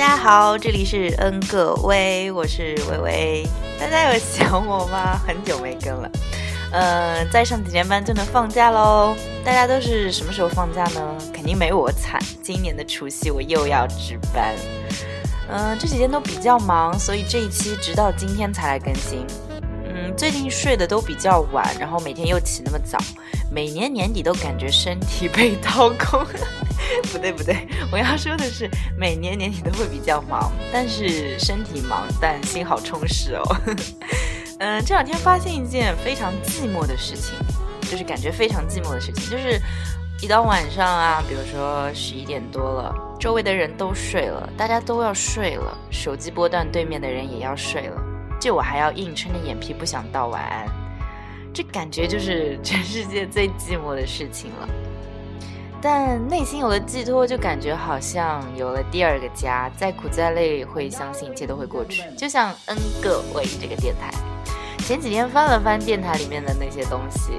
大家好，这里是恩个威，我是微微。大家有想我吗？很久没更了。嗯，再上几天班就能放假喽。大家都是什么时候放假呢？肯定没我惨。今年的除夕我又要值班。嗯，这几天都比较忙，所以这一期直到今天才来更新。嗯，最近睡得都比较晚，然后每天又起那么早，每年年底都感觉身体被掏空。不对不对，我要说的是，每年年底都会比较忙，但是身体忙，但心好充实哦。嗯，这两天发现一件非常寂寞的事情，就是感觉非常寂寞的事情，就是一到晚上啊，比如说十一点多了，周围的人都睡了，大家都要睡了，手机波段对面的人也要睡了，就我还要硬撑着眼皮不想道晚安，这感觉就是 全世界最寂寞的事情了。但内心有了寄托，就感觉好像有了第二个家。再苦再累，会相信一切都会过去。就像 N 个位这个电台，前几天翻了翻电台里面的那些东西，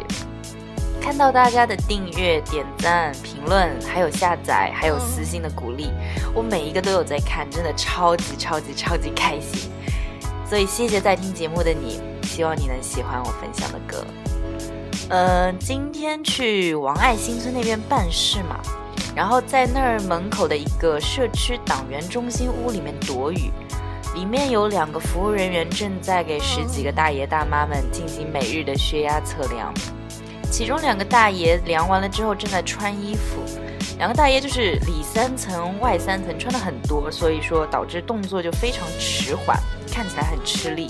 看到大家的订阅、点赞、评论，还有下载，还有私信的鼓励，我每一个都有在看，真的超级超级超级开心。所以谢谢在听节目的你，希望你能喜欢我分享的歌。呃，今天去王爱新村那边办事嘛，然后在那儿门口的一个社区党员中心屋里面躲雨，里面有两个服务人员正在给十几个大爷大妈们进行每日的血压测量，其中两个大爷量完了之后正在穿衣服，两个大爷就是里三层外三层穿的很多，所以说导致动作就非常迟缓，看起来很吃力。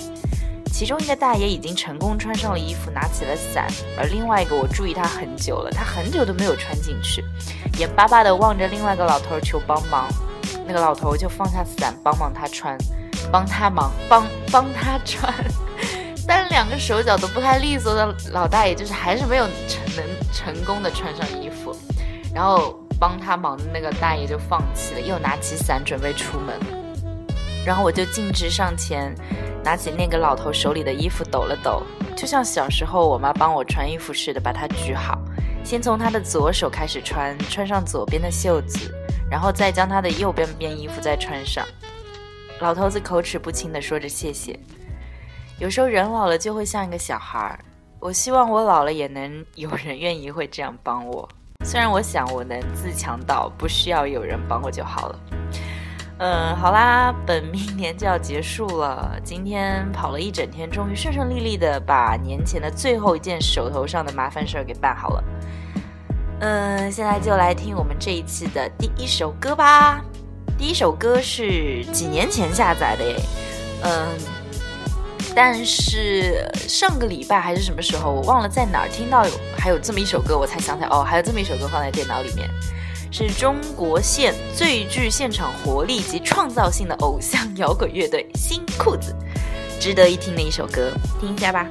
其中一个大爷已经成功穿上了衣服，拿起了伞，而另外一个我注意他很久了，他很久都没有穿进去，眼巴巴地望着另外一个老头求帮忙，那个老头就放下伞帮忙他穿，帮他忙帮帮他穿，但两个手脚都不太利索的老大爷就是还是没有成能成功的穿上衣服，然后帮他忙的那个大爷就放弃了，又拿起伞准备出门，然后我就径直上前。拿起那个老头手里的衣服抖了抖，就像小时候我妈帮我穿衣服似的，把它举好，先从他的左手开始穿，穿上左边的袖子，然后再将他的右边边衣服再穿上。老头子口齿不清地说着谢谢。有时候人老了就会像一个小孩儿，我希望我老了也能有人愿意会这样帮我。虽然我想我能自强到不需要有人帮我就好了。嗯，好啦，本命年就要结束了。今天跑了一整天，终于顺顺利利的把年前的最后一件手头上的麻烦事儿给办好了。嗯，现在就来听我们这一期的第一首歌吧。第一首歌是几年前下载的耶，嗯，但是上个礼拜还是什么时候，我忘了在哪儿听到有还有这么一首歌，我才想起来哦，还有这么一首歌放在电脑里面。是中国现最具现场活力及创造性的偶像摇滚乐队新裤子，值得一听的一首歌，听一下吧。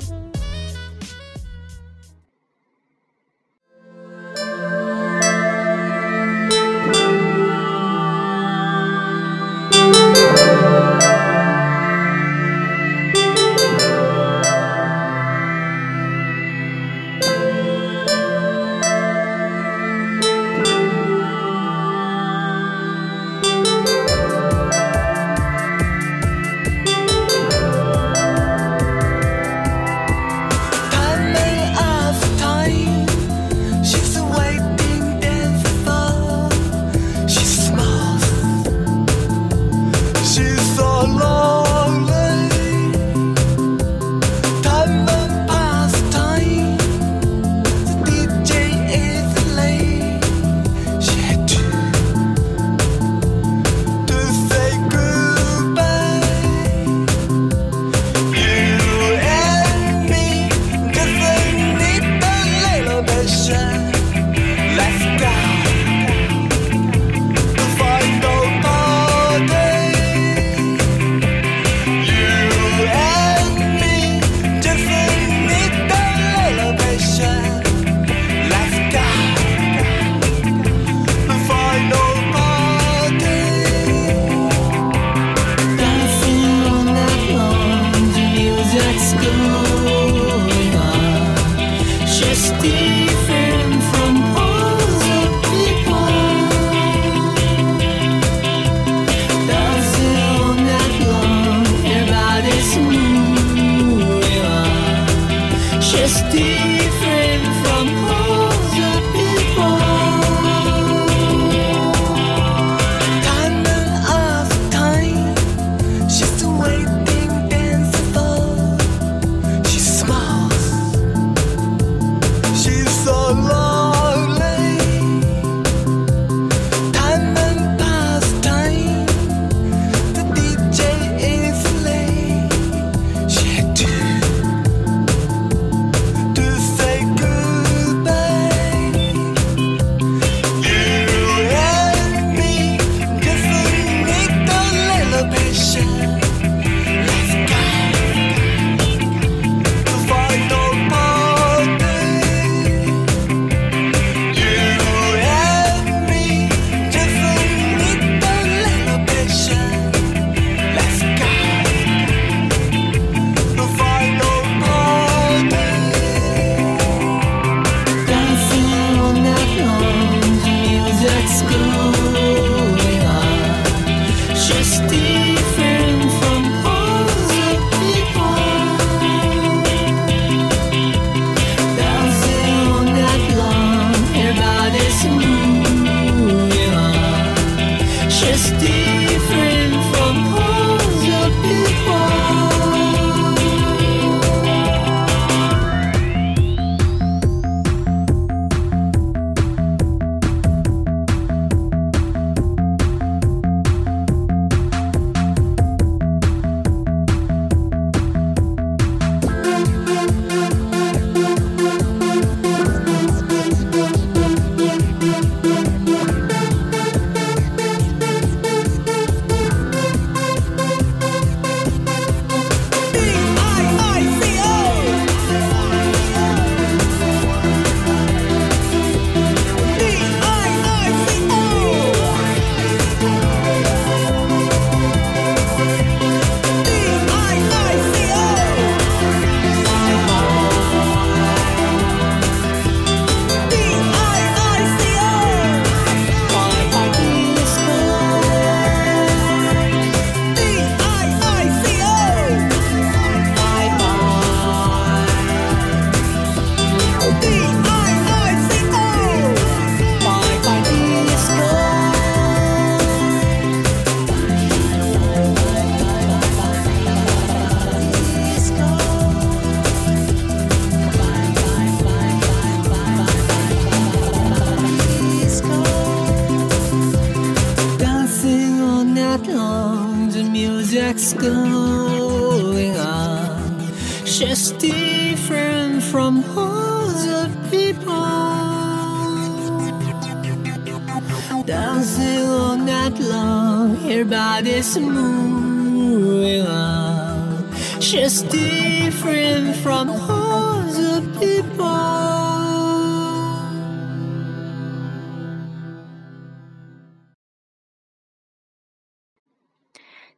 Is moving on. She's different from all the people.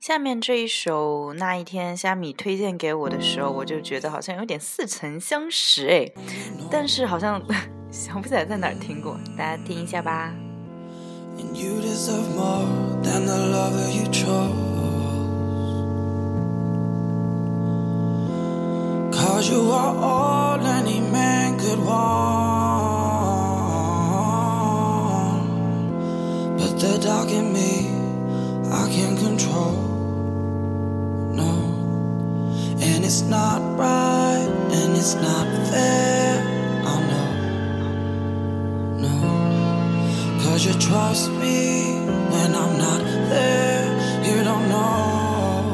下面这一首，那一天虾米推荐给我的时候，我就觉得好像有点似曾相识诶，但是好像 想不起来在哪儿听过，大家听一下吧。And you deserve more than the lover you chose. Cause you are all any man could want. But the dark in me, I can't control. No. And it's not right, and it's not fair. You trust me when I'm not there. You don't know.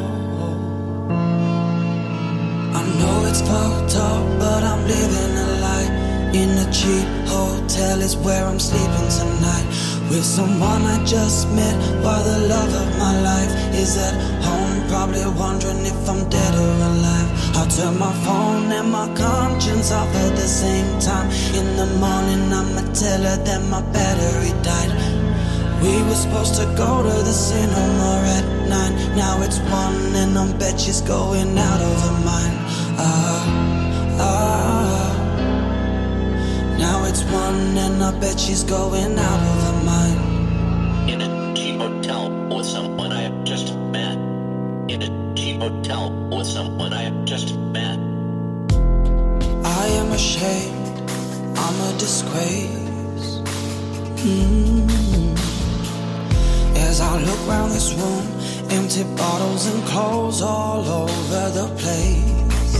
I know it's fucked up, but I'm living a lie. In a cheap hotel is where I'm sleeping tonight. With someone I just met while the love of my life is at home. Probably wondering if I'm dead or alive. I turn my phone and my conscience off at the same time. In the morning, I'ma tell her that my battery died. We were supposed to go to the cinema at nine. Now it's one, and I bet she's going out of her mind. Ah, ah. Now it's one, and I bet she's going out of her mind. Hotel with someone I have just met. I am ashamed, I'm a disgrace. Mm. As I look round this room, empty bottles and clothes all over the place.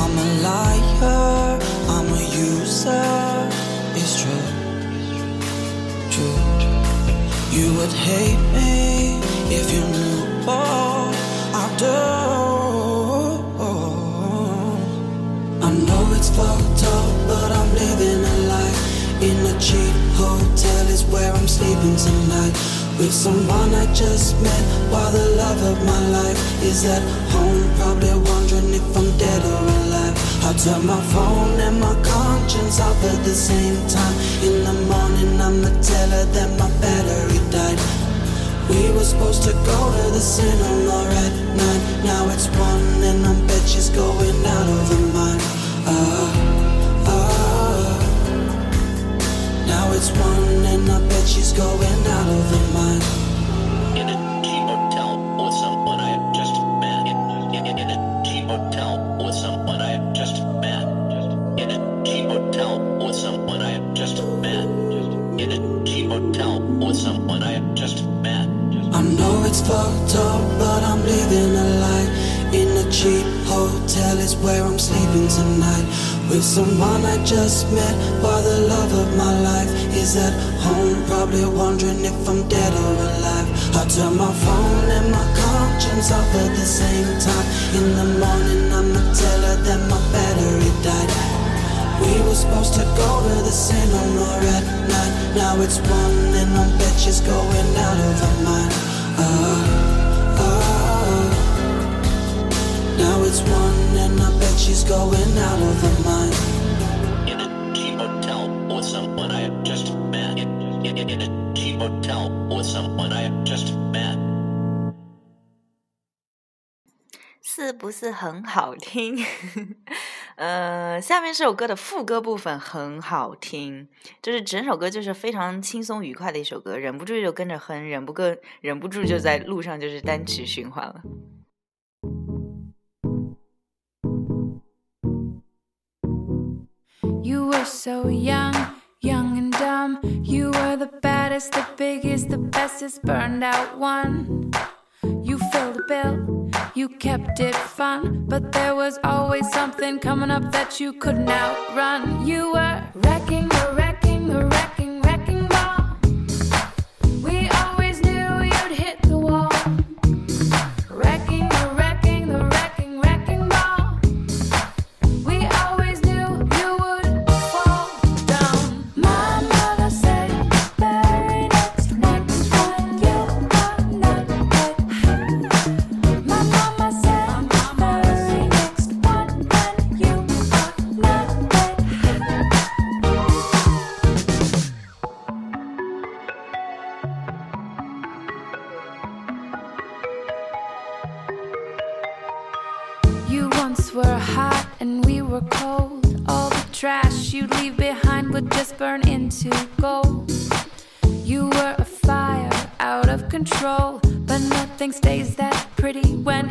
I'm a liar, I'm a user, it's true, true. You would hate me if you knew all I. I know it's fucked up, but I'm living a life in a cheap hotel. Is where I'm sleeping tonight with someone I just met. While the love of my life is at home, probably wondering if I'm dead or alive. I turn my phone and my conscience off at the same time. In the morning, I'ma tell her that my battery died. We were supposed to go to the cinema at nine. Now it's one, and I bet she's going out of her mind. I just met, while the love of my life is at home. Probably wondering if I'm dead or alive. I turn my phone and my conscience off at the same time. In the morning, I'ma tell her that my battery died. We were supposed to go to the cinema at night. Now it's one, and I bet she's going out of her mind. Ah, ah. Now it's one, and I bet she's going out of her mind. Hotel with someone I have just met. 是不是很好听？呃，下面这首歌的副歌部分很好听，就是整首歌就是非常轻松愉快的一首歌，忍不住就跟着哼，忍不跟忍不住就在路上就是单曲循环了。You were so young, young and dumb. You were the baddest, the biggest, the bestest, burned out one. You filled a bill, you kept it fun, but there was always something coming up that you couldn't outrun. You were wrecking you'd leave behind would just burn into gold. You were a fire out of control, but nothing stays that pretty when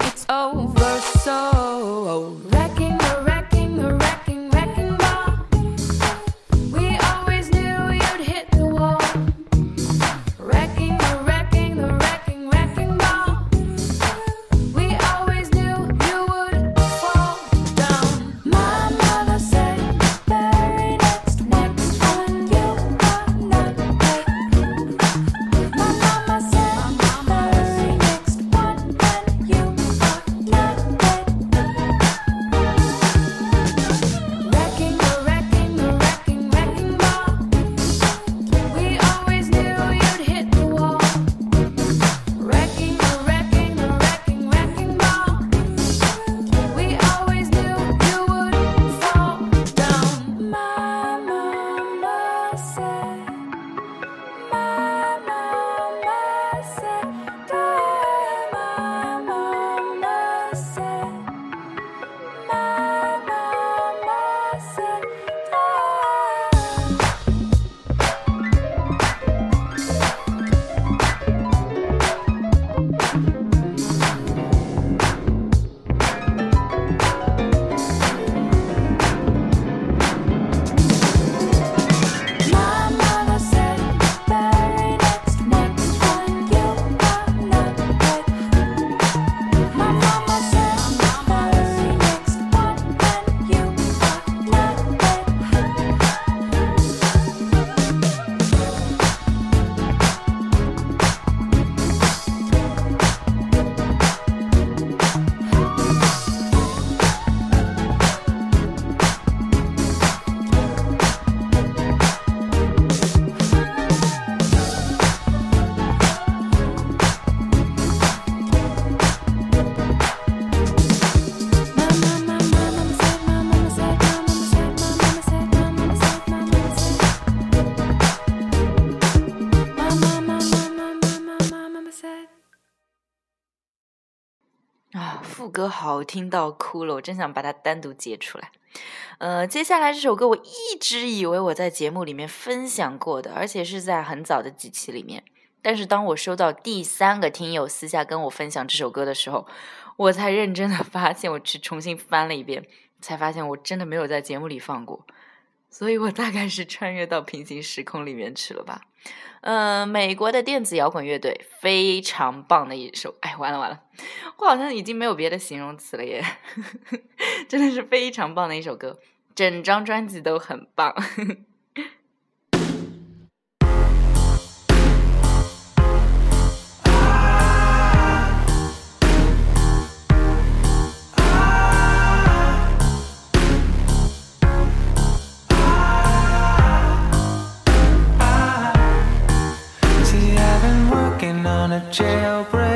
歌好听到哭了，我真想把它单独截出来。呃，接下来这首歌我一直以为我在节目里面分享过的，而且是在很早的几期里面。但是当我收到第三个听友私下跟我分享这首歌的时候，我才认真的发现，我去重新翻了一遍，才发现我真的没有在节目里放过。所以我大概是穿越到平行时空里面去了吧。嗯、美国的电子摇滚乐队非常棒的一首，哎，完了完了，我好像已经没有别的形容词了耶，真的是非常棒的一首歌，整张专辑都很棒。Jailbreak.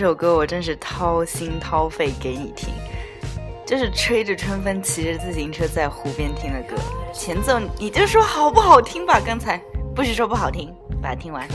这首歌我真是掏心掏肺给你听，就是吹着春风，骑着自行车在湖边听的歌。前奏你就说好不好听吧？刚才不许说不好听，把它听完。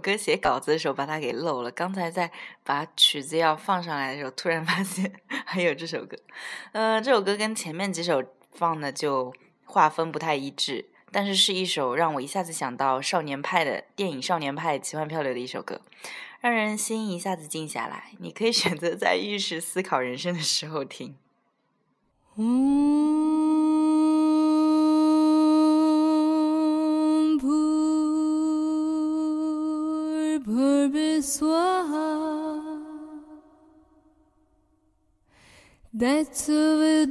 歌写稿子的时候把它给漏了，刚才在把曲子要放上来的时候，突然发现 还有这首歌。呃，这首歌跟前面几首放的就划分不太一致，但是是一首让我一下子想到少年派的电影《少年派奇幻漂流》的一首歌，让人心一下子静下来。你可以选择在浴室思考人生的时候听。옴 Bhurbhurbi Swaha That's over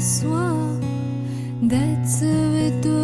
soi d'être et de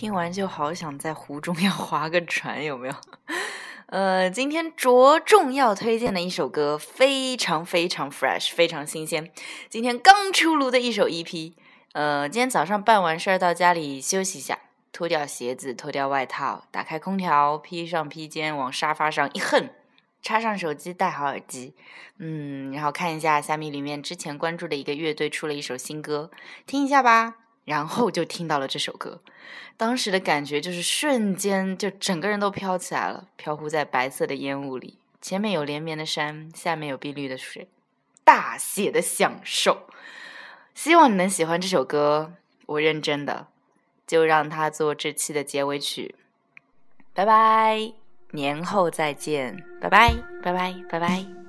听完就好想在湖中 要划个船，有没有？呃，今天着重要推荐的一首歌，非常非常 fresh，非常新鲜。今天刚出炉的一首 EP。呃，今天早上办完事儿到家里休息一下，脱掉鞋子，脱掉外套，打开空调，披上披肩，往沙发上一横，插上手机，戴好耳机，嗯，然后看一下虾米里面之前关注的一个乐队出了一首新歌，听一下吧。然后就听到了这首歌，当时的感觉就是瞬间就整个人都飘起来了，飘忽在白色的烟雾里，前面有连绵的山，下面有碧绿的水，大写的享受。希望你能喜欢这首歌，我认真的，就让它做这期的结尾曲。拜拜，年后再见，拜拜，拜拜，拜拜。